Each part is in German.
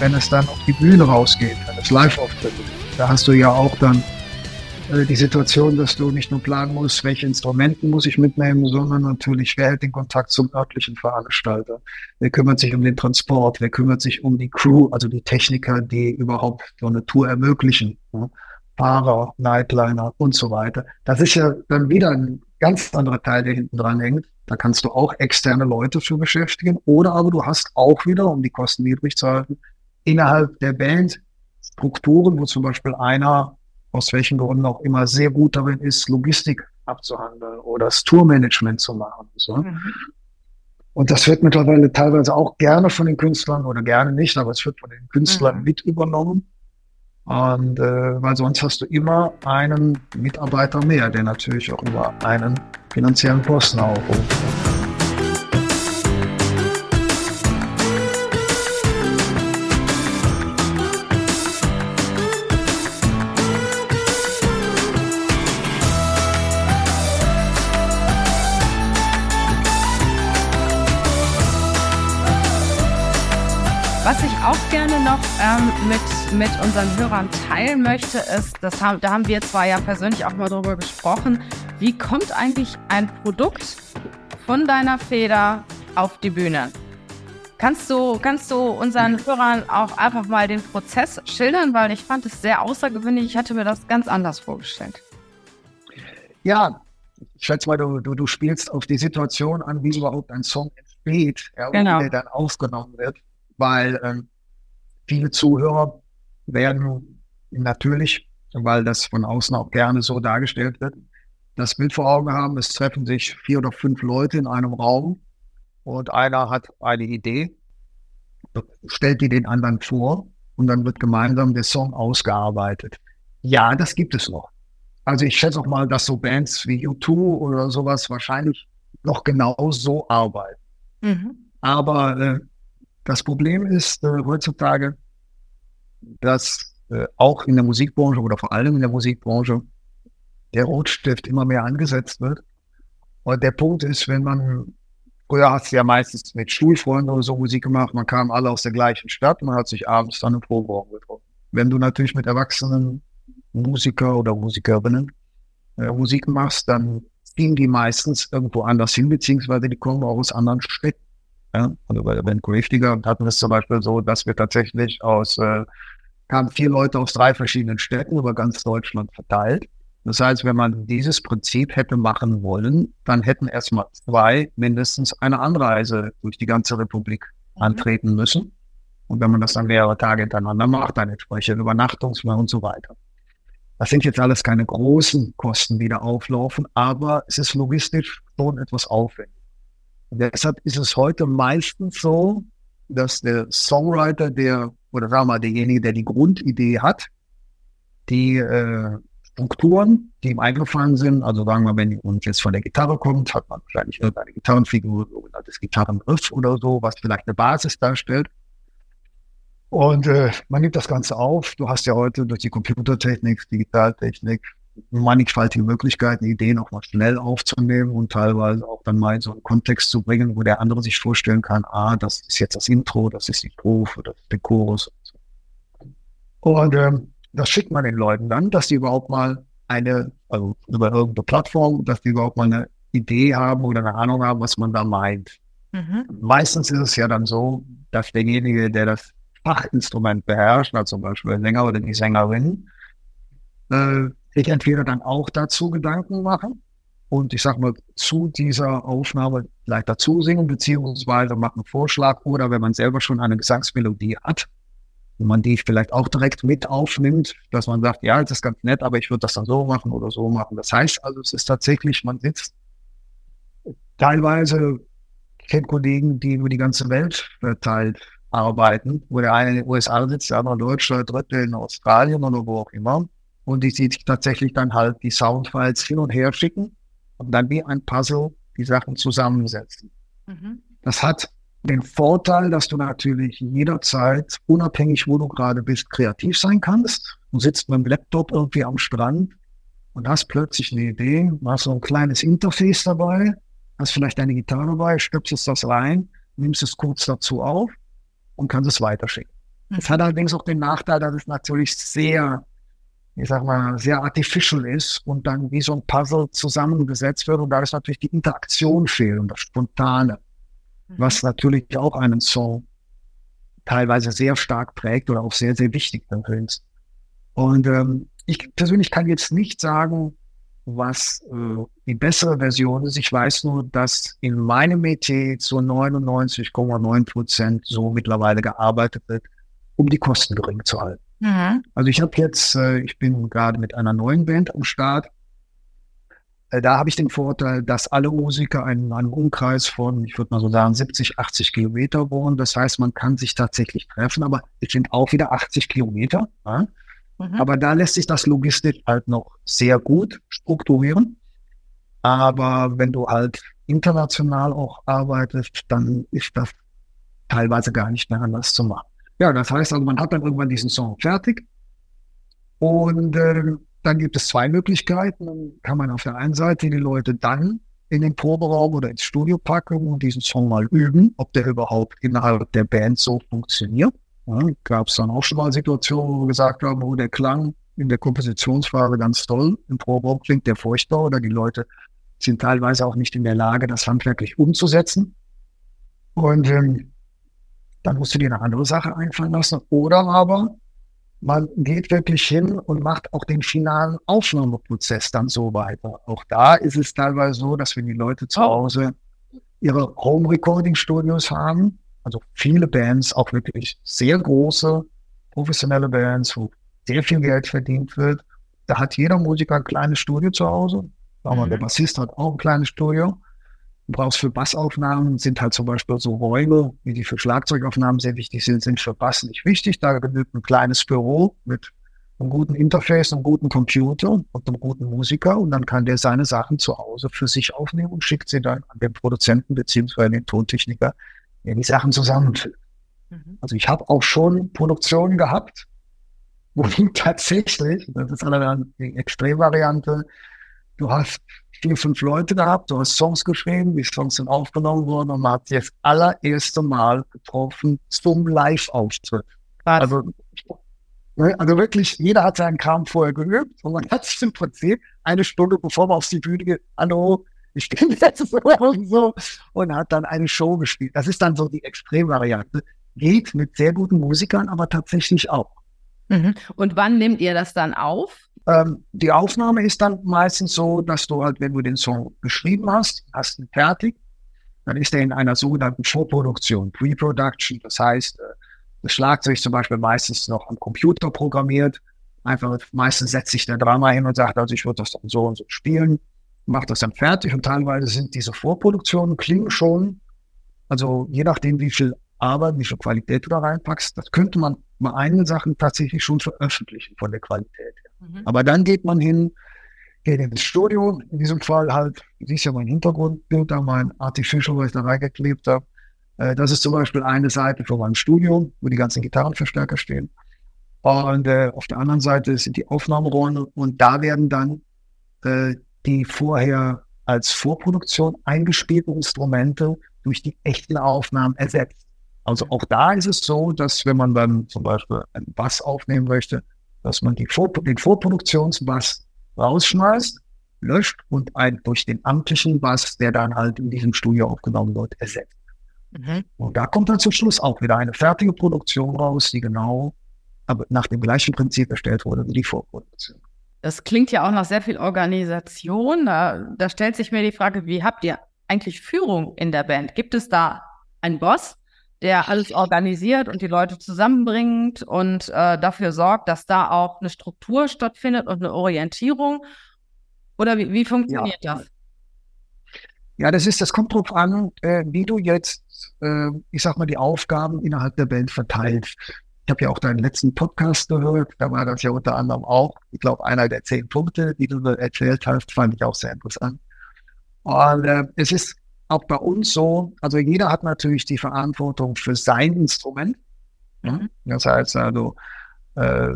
wenn es dann auf die Bühne rausgeht, wenn es Live-Auftritte gibt, da hast du ja auch dann die Situation, dass du nicht nur planen musst, welche Instrumenten muss ich mitnehmen, sondern natürlich, wer hält den Kontakt zum örtlichen Veranstalter? Wer kümmert sich um den Transport? Wer kümmert sich um die Crew, also die Techniker, die überhaupt so eine Tour ermöglichen? Ne? Fahrer, Nightliner und so weiter. Das ist ja dann wieder ein ganz anderer Teil, der hinten dran hängt. Da kannst du auch externe Leute für beschäftigen. Oder aber du hast auch wieder, um die Kosten niedrig zu halten, innerhalb der Band Strukturen, wo zum Beispiel einer aus welchen Gründen auch immer sehr gut darin ist, Logistik abzuhandeln oder das Tourmanagement zu machen. So. Mhm. Und das wird mittlerweile teilweise auch gerne von den Künstlern oder gerne nicht, aber es wird von den Künstlern mhm. mit übernommen. Und äh, weil sonst hast du immer einen Mitarbeiter mehr, der natürlich auch über einen finanziellen Posten aufruft. Auch gerne noch ähm, mit, mit unseren Hörern teilen möchte, ist, das haben, da haben wir zwar ja persönlich auch mal drüber gesprochen, wie kommt eigentlich ein Produkt von deiner Feder auf die Bühne? Kannst du, kannst du unseren Hörern auch einfach mal den Prozess schildern, weil ich fand es sehr außergewöhnlich. Ich hatte mir das ganz anders vorgestellt. Ja, ich schätze mal, du, du, du spielst auf die Situation an, wie überhaupt ein Song entsteht, ja, genau. wie der dann aufgenommen wird. Weil ähm, viele Zuhörer werden natürlich, weil das von außen auch gerne so dargestellt wird, das Bild vor Augen haben, es treffen sich vier oder fünf Leute in einem Raum und einer hat eine Idee, stellt die den anderen vor und dann wird gemeinsam der Song ausgearbeitet. Ja, das gibt es noch. Also ich schätze auch mal, dass so Bands wie U2 oder sowas wahrscheinlich noch genau so arbeiten. Mhm. Aber äh, das Problem ist äh, heutzutage, dass äh, auch in der Musikbranche oder vor allem in der Musikbranche der Rotstift immer mehr angesetzt wird. Und der Punkt ist, wenn man, früher hat es ja meistens mit Schulfreunden oder so Musik gemacht, man kam alle aus der gleichen Stadt, man hat sich abends dann im Proberaum getroffen. Wenn du natürlich mit erwachsenen Musiker oder Musikerinnen äh, Musik machst, dann ziehen die meistens irgendwo anders hin, beziehungsweise die kommen auch aus anderen Städten. Ja? Also bei der Band Gravedigger hatten wir es zum Beispiel so, dass wir tatsächlich aus, äh, kamen vier Leute aus drei verschiedenen Städten über ganz Deutschland verteilt. Das heißt, wenn man dieses Prinzip hätte machen wollen, dann hätten erstmal zwei mindestens eine Anreise durch die ganze Republik mhm. antreten müssen. Und wenn man das dann mehrere Tage hintereinander macht, dann entsprechend Übernachtungsmal und so weiter. Das sind jetzt alles keine großen Kosten, die da auflaufen, aber es ist logistisch schon etwas aufwendig. Deshalb ist es heute meistens so, dass der Songwriter, der, oder sagen wir mal, derjenige, der die Grundidee hat, die äh, Strukturen, die ihm eingefallen sind, also sagen wir, wenn uns jetzt von der Gitarre kommt, hat man wahrscheinlich irgendeine Gitarrenfigur, sogenanntes Gitarrenriff oder so, was vielleicht eine Basis darstellt. Und äh, man nimmt das Ganze auf. Du hast ja heute durch die Computertechnik, Digitaltechnik, mannigfaltige Möglichkeiten, Ideen auch mal schnell aufzunehmen und teilweise auch dann mal in so einen Kontext zu bringen, wo der andere sich vorstellen kann, ah, das ist jetzt das Intro, das ist die das ist der Chorus. Und ähm, das schickt man den Leuten dann, dass die überhaupt mal eine, also über irgendeine Plattform, dass die überhaupt mal eine Idee haben oder eine Ahnung haben, was man da meint. Mhm. Meistens ist es ja dann so, dass derjenige, der das Fachinstrument beherrscht, also zum Beispiel der Sänger oder die Sängerin, äh, sich entweder dann auch dazu Gedanken machen und ich sag mal zu dieser Aufnahme vielleicht dazu singen, beziehungsweise machen einen Vorschlag oder wenn man selber schon eine Gesangsmelodie hat, wo man die vielleicht auch direkt mit aufnimmt, dass man sagt, ja, das ist ganz nett, aber ich würde das dann so machen oder so machen. Das heißt also, es ist tatsächlich, man sitzt teilweise, ich kenne Kollegen, die über die ganze Welt verteilt arbeiten, wo der eine in den USA sitzt, der andere in Deutschland, der dritte in Australien oder wo auch immer und die sich tatsächlich dann halt die Soundfiles hin und her schicken und dann wie ein Puzzle die Sachen zusammensetzen. Mhm. Das hat den Vorteil, dass du natürlich jederzeit, unabhängig wo du gerade bist, kreativ sein kannst. Du sitzt mit dem Laptop irgendwie am Strand und hast plötzlich eine Idee, hast so ein kleines Interface dabei, hast vielleicht deine Gitarre dabei, stöpselst das rein, nimmst es kurz dazu auf und kannst es weiterschicken. Es hat allerdings auch den Nachteil, dass es natürlich sehr, ich sag mal, sehr artificial ist und dann wie so ein Puzzle zusammengesetzt wird und da ist natürlich die Interaktion fehlt und das Spontane, mhm. was natürlich auch einen Song teilweise sehr stark prägt oder auch sehr, sehr wichtig dann ist. Und ähm, ich persönlich kann jetzt nicht sagen, was äh, die bessere Version ist. Ich weiß nur, dass in meinem Metier zu 99,9 Prozent so mittlerweile gearbeitet wird, um die Kosten gering zu halten. Mhm. Also ich habe jetzt, äh, ich bin gerade mit einer neuen Band am Start. Äh, da habe ich den Vorteil, dass alle Musiker in einem Umkreis von, ich würde mal so sagen, 70, 80 Kilometer wohnen. Das heißt, man kann sich tatsächlich treffen, aber es sind auch wieder 80 Kilometer. Ja? Mhm. Aber da lässt sich das logistisch halt noch sehr gut strukturieren. Aber wenn du halt international auch arbeitest, dann ist das teilweise gar nicht mehr anders zu machen. Ja, das heißt also, man hat dann irgendwann diesen Song fertig. Und äh, dann gibt es zwei Möglichkeiten. Dann kann man auf der einen Seite die Leute dann in den Proberaum oder ins Studio packen und diesen Song mal üben, ob der überhaupt innerhalb der Band so funktioniert. Ja, Gab es dann auch schon mal Situationen, wo wir gesagt haben, wo der Klang in der Kompositionsphase ganz toll, im Proberaum klingt der furchtbar oder die Leute sind teilweise auch nicht in der Lage, das handwerklich umzusetzen. Und ähm, dann musst du dir eine andere Sache einfallen lassen. Oder aber man geht wirklich hin und macht auch den finalen Aufnahmeprozess dann so weiter. Auch da ist es teilweise so, dass wenn die Leute zu oh. Hause ihre Home-Recording-Studios haben, also viele Bands, auch wirklich sehr große, professionelle Bands, wo sehr viel Geld verdient wird. Da hat jeder Musiker ein kleines Studio zu Hause. Mhm. Der Bassist hat auch ein kleines Studio. Du brauchst für Bassaufnahmen, sind halt zum Beispiel so Räume, wie die für Schlagzeugaufnahmen sehr wichtig sind, sind für Bass nicht wichtig. Da genügt ein kleines Büro mit einem guten Interface, einem guten Computer und einem guten Musiker und dann kann der seine Sachen zu Hause für sich aufnehmen und schickt sie dann an den Produzenten beziehungsweise den Tontechniker, der die Sachen zusammenfügt. Mhm. Also ich habe auch schon Produktionen gehabt, wo tatsächlich, das ist eine Extremvariante, du hast vier, fünf Leute gehabt, du hast Songs geschrieben, die Songs sind aufgenommen worden und man hat sich das allererste Mal getroffen zum Live-Auftritt. Also, ne, also wirklich, jeder hat seinen Kram vorher geübt und man hat sich im Prinzip eine Stunde bevor man auf die Bühne geht, hallo, ich bin jetzt so und so und hat dann eine Show gespielt. Das ist dann so die Extremvariante. Geht mit sehr guten Musikern, aber tatsächlich auch. Mhm. Und wann nehmt ihr das dann auf? Ähm, die Aufnahme ist dann meistens so, dass du halt, wenn du den Song geschrieben hast, hast ihn fertig, dann ist er in einer sogenannten Vorproduktion, Pre-Production. Das heißt, äh, das Schlagzeug zum Beispiel meistens noch am Computer programmiert. Einfach meistens setzt sich der Drama hin und sagt, also ich würde das dann so und so spielen, macht das dann fertig und teilweise sind diese Vorproduktionen klingen schon, also je nachdem, wie viel Arbeit, wie viel Qualität du da reinpackst, das könnte man bei einigen Sachen tatsächlich schon veröffentlichen von der Qualität her. Mhm. Aber dann geht man hin, geht ins Studio. In diesem Fall halt, siehst ja mein Hintergrundbild da, mein Artificial, was ich da reingeklebt habe. Äh, das ist zum Beispiel eine Seite von meinem Studio, wo die ganzen Gitarrenverstärker stehen. Und äh, auf der anderen Seite sind die Aufnahmeräume und da werden dann äh, die vorher als Vorproduktion eingespielten Instrumente durch die echten Aufnahmen ersetzt. Also auch da ist es so, dass wenn man dann zum Beispiel einen Bass aufnehmen möchte, dass man Vor den Vorproduktionsbass rausschmeißt, löscht und einen durch den amtlichen Bass, der dann halt in diesem Studio aufgenommen wird, ersetzt. Mhm. Und da kommt dann zum Schluss auch wieder eine fertige Produktion raus, die genau aber nach dem gleichen Prinzip erstellt wurde wie die Vorproduktion. Das klingt ja auch nach sehr viel Organisation. Da, da stellt sich mir die Frage, wie habt ihr eigentlich Führung in der Band? Gibt es da einen Boss, der alles organisiert und die Leute zusammenbringt und äh, dafür sorgt, dass da auch eine Struktur stattfindet und eine Orientierung? Oder wie, wie funktioniert ja. das? Ja, das ist, das kommt drauf an, äh, wie du jetzt, äh, ich sag mal, die Aufgaben innerhalb der Band verteilst. Ich habe ja auch deinen letzten Podcast gehört, da war das ja unter anderem auch, ich glaube, einer der zehn Punkte, die du erzählt hast, fand ich auch sehr interessant. Und äh, es ist auch bei uns so, also jeder hat natürlich die Verantwortung für sein Instrument. Mhm. Das heißt also, äh,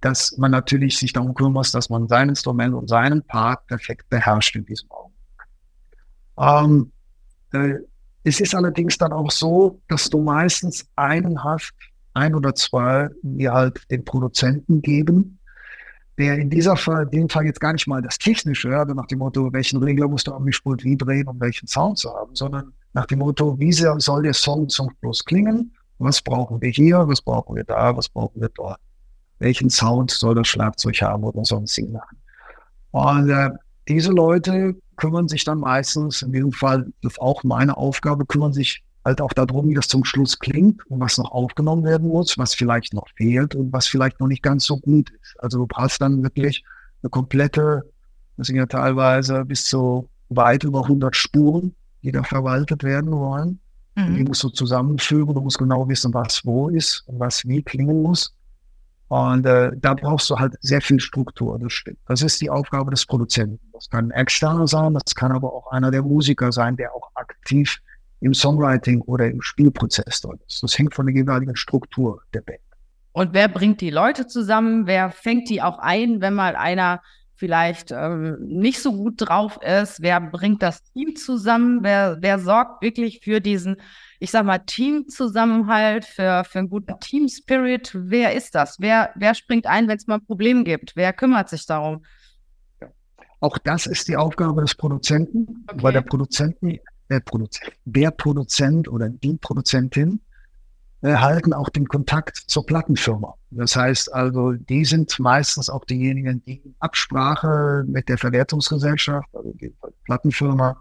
dass man natürlich sich darum kümmern muss, dass man sein Instrument und seinen Part perfekt beherrscht in diesem Augenblick. Ähm, äh, es ist allerdings dann auch so, dass du meistens einen hast, ein oder zwei, die halt den Produzenten geben, der in dieser Fall, in dem Fall jetzt gar nicht mal das Technische, also nach dem Motto, welchen Regler musst du am Mischpult wie drehen, um welchen Sound zu haben, sondern nach dem Motto, wie soll der Song zum Schluss klingen? Was brauchen wir hier? Was brauchen wir da? Was brauchen wir dort? welchen Sound soll das Schlagzeug haben oder sonstige Sachen. Und äh, diese Leute kümmern sich dann meistens, in diesem Fall ist auch meine Aufgabe, kümmern sich halt auch darum, wie das zum Schluss klingt und was noch aufgenommen werden muss, was vielleicht noch fehlt und was vielleicht noch nicht ganz so gut ist. Also du brauchst dann wirklich eine komplette, das sind ja teilweise bis zu weit über 100 Spuren, die da verwaltet werden wollen. Mhm. Die musst du zusammenführen, du musst genau wissen, was wo ist und was wie klingen muss. Und äh, da brauchst du halt sehr viel Struktur, das stimmt. Das ist die Aufgabe des Produzenten. Das kann ein externer sein, das kann aber auch einer der Musiker sein, der auch aktiv im Songwriting oder im Spielprozess dort ist. Das hängt von der jeweiligen Struktur der Band. Und wer bringt die Leute zusammen? Wer fängt die auch ein, wenn mal einer vielleicht ähm, nicht so gut drauf ist? Wer bringt das Team zusammen? Wer, wer sorgt wirklich für diesen ich sag mal, Teamzusammenhalt, für, für einen guten Team-Spirit. Wer ist das? Wer, wer springt ein, wenn es mal ein Problem gibt? Wer kümmert sich darum? Auch das ist die Aufgabe des Produzenten, okay. weil der Produzenten, der Produzent, der Produzent oder die Produzentin halten auch den Kontakt zur Plattenfirma. Das heißt also, die sind meistens auch diejenigen, die in Absprache mit der Verwertungsgesellschaft, also die Plattenfirma,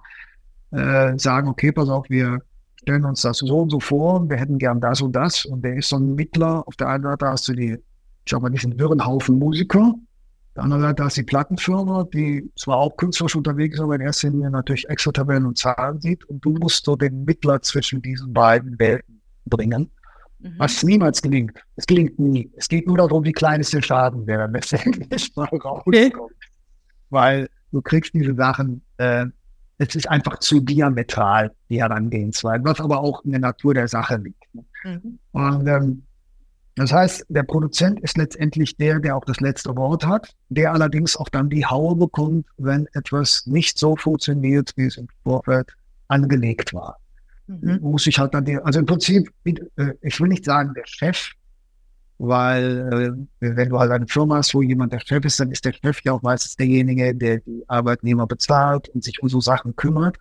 äh, sagen, okay, pass auf, wir stellen uns das so und so vor, wir hätten gern das und das. Und der ist so ein Mittler. Auf der einen Seite hast du die, ich sag mal, diesen wirren Haufen Musiker. Der anderen Seite du die Plattenfirma, die zwar auch künstlerisch unterwegs ist, aber in erster Linie natürlich Excel-Tabellen und Zahlen sieht. Und du musst so den Mittler zwischen diesen beiden Welten bringen. Mhm. Was niemals gelingt. Es gelingt nie. Es geht nur darum, wie klein ist der Schaden, der dann letztendlich mal rauskommt. Okay. Weil du kriegst diese Sachen äh, es ist einfach zu diametral, die Herangehensweise, was aber auch in der Natur der Sache liegt. Mhm. Und ähm, das heißt, der Produzent ist letztendlich der, der auch das letzte Wort hat, der allerdings auch dann die Haue bekommt, wenn etwas nicht so funktioniert, wie es im Vorfeld angelegt war. Mhm. Muss ich halt dann, die, also im Prinzip, äh, ich will nicht sagen, der Chef weil äh, wenn du halt eine Firma hast, wo jemand der Chef ist, dann ist der Chef ja auch meistens derjenige, der die Arbeitnehmer bezahlt und sich um so Sachen kümmert.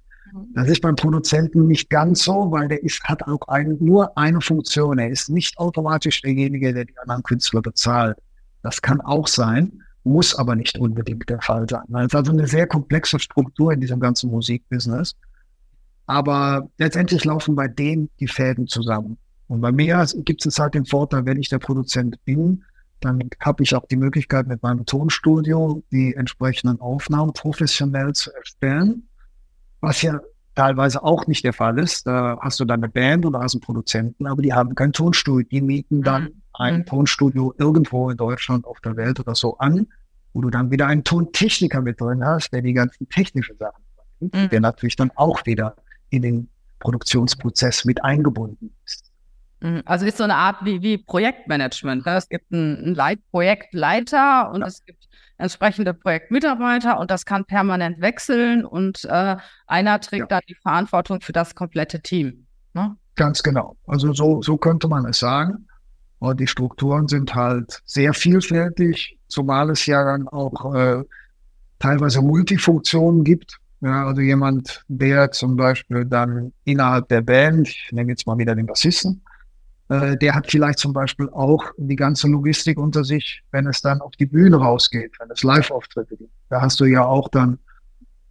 Das ist beim Produzenten nicht ganz so, weil der ist, hat auch ein, nur eine Funktion. Er ist nicht automatisch derjenige, der die anderen Künstler bezahlt. Das kann auch sein, muss aber nicht unbedingt der Fall sein. Es ist also eine sehr komplexe Struktur in diesem ganzen Musikbusiness. Aber letztendlich laufen bei denen die Fäden zusammen. Und bei mir gibt es halt den Vorteil, wenn ich der Produzent bin, dann habe ich auch die Möglichkeit, mit meinem Tonstudio die entsprechenden Aufnahmen professionell zu erstellen, was ja teilweise auch nicht der Fall ist. Da hast du dann eine Band oder hast einen Produzenten, aber die haben kein Tonstudio. Die mieten dann mhm. ein mhm. Tonstudio irgendwo in Deutschland, auf der Welt oder so an, wo du dann wieder einen Tontechniker mit drin hast, der die ganzen technischen Sachen macht, mhm. der natürlich dann auch wieder in den Produktionsprozess mit eingebunden ist. Mhm. Also ist so eine Art wie, wie Projektmanagement. Ne? Es gibt einen, einen Projektleiter und ja. es gibt entsprechende Projektmitarbeiter und das kann permanent wechseln und äh, einer trägt ja. dann die Verantwortung für das komplette Team. Ne? Ganz genau. Also so, so könnte man es sagen. Und die Strukturen sind halt sehr vielfältig, zumal es ja dann auch äh, teilweise Multifunktionen gibt. Ja, also jemand, der zum Beispiel dann innerhalb der Band, ich nehme jetzt mal wieder den Bassisten, äh, der hat vielleicht zum Beispiel auch die ganze Logistik unter sich, wenn es dann auf die Bühne rausgeht, wenn es Live-Auftritte gibt. Da hast du ja auch dann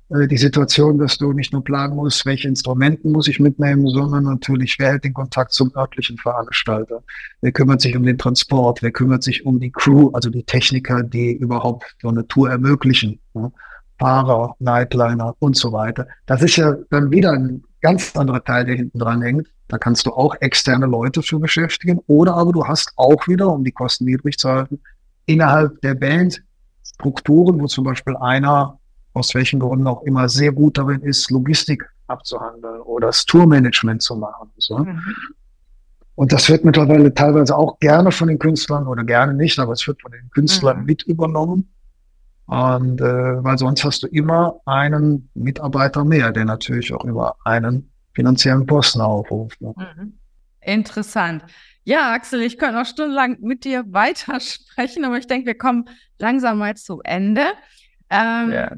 äh, die Situation, dass du nicht nur planen musst, welche Instrumenten muss ich mitnehmen, sondern natürlich, wer hält den Kontakt zum örtlichen Veranstalter? Wer kümmert sich um den Transport? Wer kümmert sich um die Crew, also die Techniker, die überhaupt so eine Tour ermöglichen? Ne? Fahrer, Nightliner und so weiter. Das ist ja dann wieder ein ganz anderer Teil, der hinten dran hängt. Da kannst du auch externe Leute für beschäftigen. Oder aber du hast auch wieder, um die Kosten niedrig zu halten, innerhalb der Band Strukturen, wo zum Beispiel einer, aus welchen Gründen auch immer, sehr gut darin ist, Logistik abzuhandeln oder das Tourmanagement zu machen. So. Mhm. Und das wird mittlerweile teilweise auch gerne von den Künstlern oder gerne nicht, aber es wird von den Künstlern mhm. mit übernommen. Und äh, weil sonst hast du immer einen Mitarbeiter mehr, der natürlich auch über einen finanziellen Posten aufruft. Ne? Mhm. Interessant. Ja, Axel, ich könnte noch stundenlang mit dir weitersprechen, aber ich denke, wir kommen langsam mal zu Ende. Ähm, ja.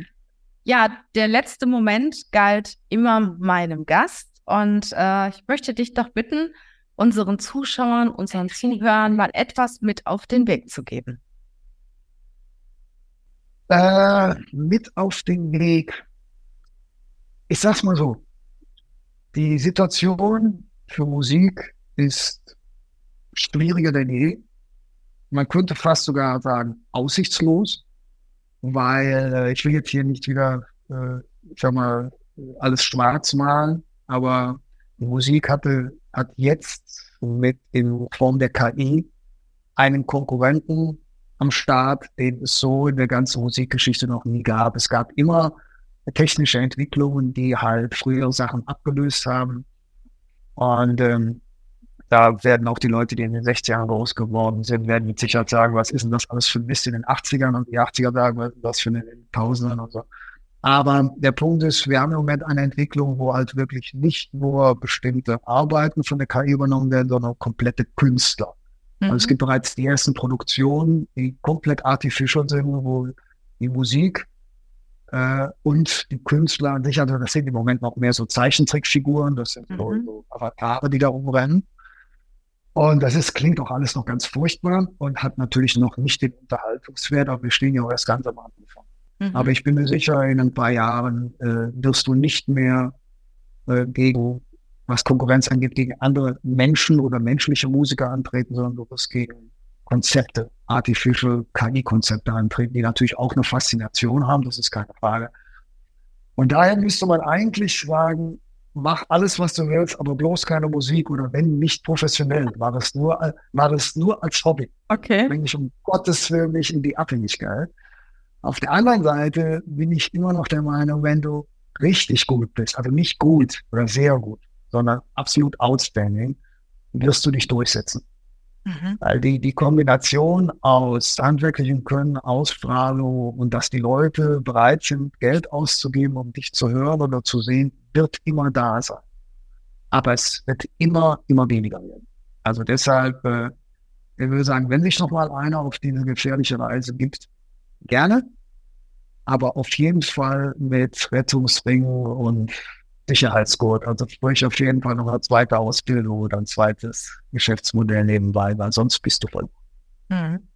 ja. der letzte Moment galt immer meinem Gast und äh, ich möchte dich doch bitten, unseren Zuschauern, unseren Zuhörern mal etwas mit auf den Weg zu geben. Äh, mit auf den Weg. Ich sag's mal so. Die Situation für Musik ist schwieriger denn je. Man könnte fast sogar sagen, aussichtslos, weil äh, ich will jetzt hier nicht wieder, äh, ich sag mal, alles schwarz malen, aber die Musik hatte, hat jetzt mit in Form der KI einen Konkurrenten am Start, den es so in der ganzen Musikgeschichte noch nie gab. Es gab immer technische Entwicklungen, die halt frühere Sachen abgelöst haben. Und ähm, da werden auch die Leute, die in den 60ern groß geworden sind, werden mit Sicherheit sagen, was ist denn das alles für ein Mist in den 80ern und die 80er sagen, was ist das für eine Tausendern und so. Aber der Punkt ist, wir haben im Moment eine Entwicklung, wo halt wirklich nicht nur bestimmte Arbeiten von der KI übernommen werden, sondern komplette Künstler. Mhm. Also es gibt bereits die ersten Produktionen, die komplett artificial sind, wo die Musik äh, und die Künstler an sich, also das sind im Moment noch mehr so Zeichentrickfiguren, das sind mhm. so, so Avatare, die da rumrennen. Und das ist, klingt auch alles noch ganz furchtbar und hat natürlich noch nicht den Unterhaltungswert, aber wir stehen ja auch erst ganz am Anfang. Mhm. Aber ich bin mir sicher, in ein paar Jahren äh, wirst du nicht mehr äh, gegen, was Konkurrenz angeht, gegen andere Menschen oder menschliche Musiker antreten, sondern du wirst gegen Konzepte, Artificial KI-Konzepte antreten, die natürlich auch eine Faszination haben, das ist keine Frage. Und daher müsste man eigentlich sagen, mach alles, was du willst, aber bloß keine Musik oder wenn nicht professionell, war es nur, war es nur als Hobby. Okay. Wenn ich um Gottes Willen nicht in die Abhängigkeit. Auf der anderen Seite bin ich immer noch der Meinung, wenn du richtig gut bist, also nicht gut oder sehr gut, sondern absolut outstanding, wirst du dich durchsetzen. Mhm. Weil die, die Kombination aus handwerklichem Können, Ausstrahlung und dass die Leute bereit sind, Geld auszugeben, um dich zu hören oder zu sehen, wird immer da sein. Aber es wird immer, immer weniger werden. Also deshalb, äh, ich würde sagen, wenn sich noch mal einer auf diese gefährliche Reise gibt, gerne, aber auf jeden Fall mit Rettungsringen und Sicherheitsgurt. Also sprich auf jeden Fall noch eine zweite Ausbildung oder ein zweites Geschäftsmodell nebenbei, weil sonst bist du voll. Mhm.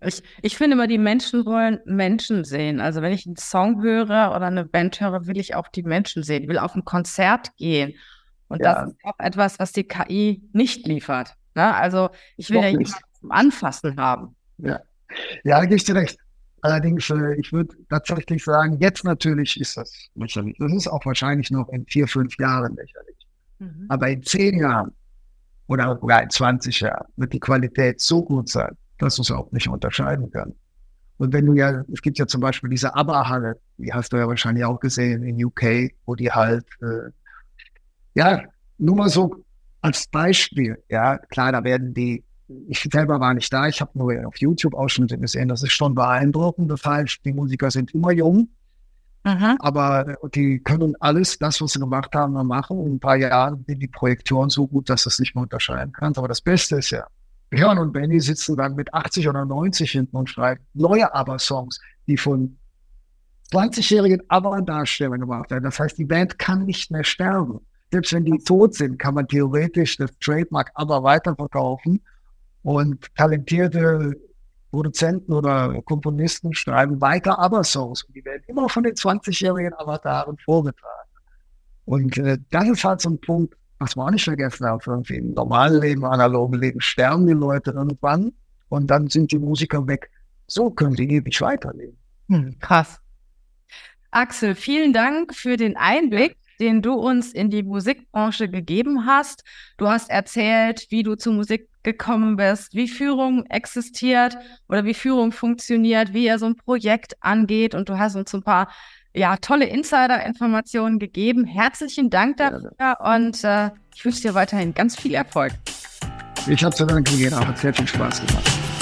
Ich, ich finde immer, die Menschen wollen Menschen sehen. Also wenn ich einen Song höre oder eine Band höre, will ich auch die Menschen sehen. Ich will auf ein Konzert gehen. Und ja. das ist auch etwas, was die KI nicht liefert. Ne? Also ich will Doch ja jemanden zum Anfassen haben. Ja, ja da gebe ich dir recht. Allerdings, äh, ich würde tatsächlich sagen, jetzt natürlich ist das lächerlich. Das ist auch wahrscheinlich noch in vier, fünf Jahren lächerlich. Mhm. Aber in zehn Jahren oder sogar in 20 Jahren wird die Qualität so gut sein, dass du es auch nicht unterscheiden kannst. Und wenn du ja, es gibt ja zum Beispiel diese ABBA-Halle, die hast du ja wahrscheinlich auch gesehen in UK, wo die halt, äh, ja, nur mal so als Beispiel, ja, klar, da werden die, ich selber war nicht da, ich habe nur auf YouTube Ausschnitte gesehen, das ist schon beeindruckend. Das heißt, die Musiker sind immer jung, mhm. aber die können alles, das, was sie gemacht haben, noch machen. In ein paar Jahren sind die Projektoren so gut, dass du es nicht mehr unterscheiden kannst. Aber das Beste ist ja, Björn und Benny sitzen dann mit 80 oder 90 hinten und schreiben neue ABBA-Songs, die von 20-jährigen ABBA-Darstellern gemacht werden. Das heißt, die Band kann nicht mehr sterben. Selbst wenn die tot sind, kann man theoretisch das Trademark ABBA weiterverkaufen und talentierte Produzenten oder Komponisten schreiben weiter ABBA-Songs und die werden immer von den 20-jährigen Avataren vorgetragen. Und äh, das ist halt so ein Punkt, was man auch nicht vergessen darf, irgendwie im normalen Leben, analogen Leben sterben die Leute irgendwann und dann sind die Musiker weg. So können die ewig weiterleben. Hm, krass. Axel, vielen Dank für den Einblick, den du uns in die Musikbranche gegeben hast. Du hast erzählt, wie du zur Musik gekommen bist, wie Führung existiert oder wie Führung funktioniert, wie er so ein Projekt angeht und du hast uns ein paar ja, tolle Insider-Informationen gegeben. Herzlichen Dank dafür und äh, ich wünsche dir weiterhin ganz viel Erfolg. Ich habe zu danken, Gena. Hat sehr viel Spaß gemacht.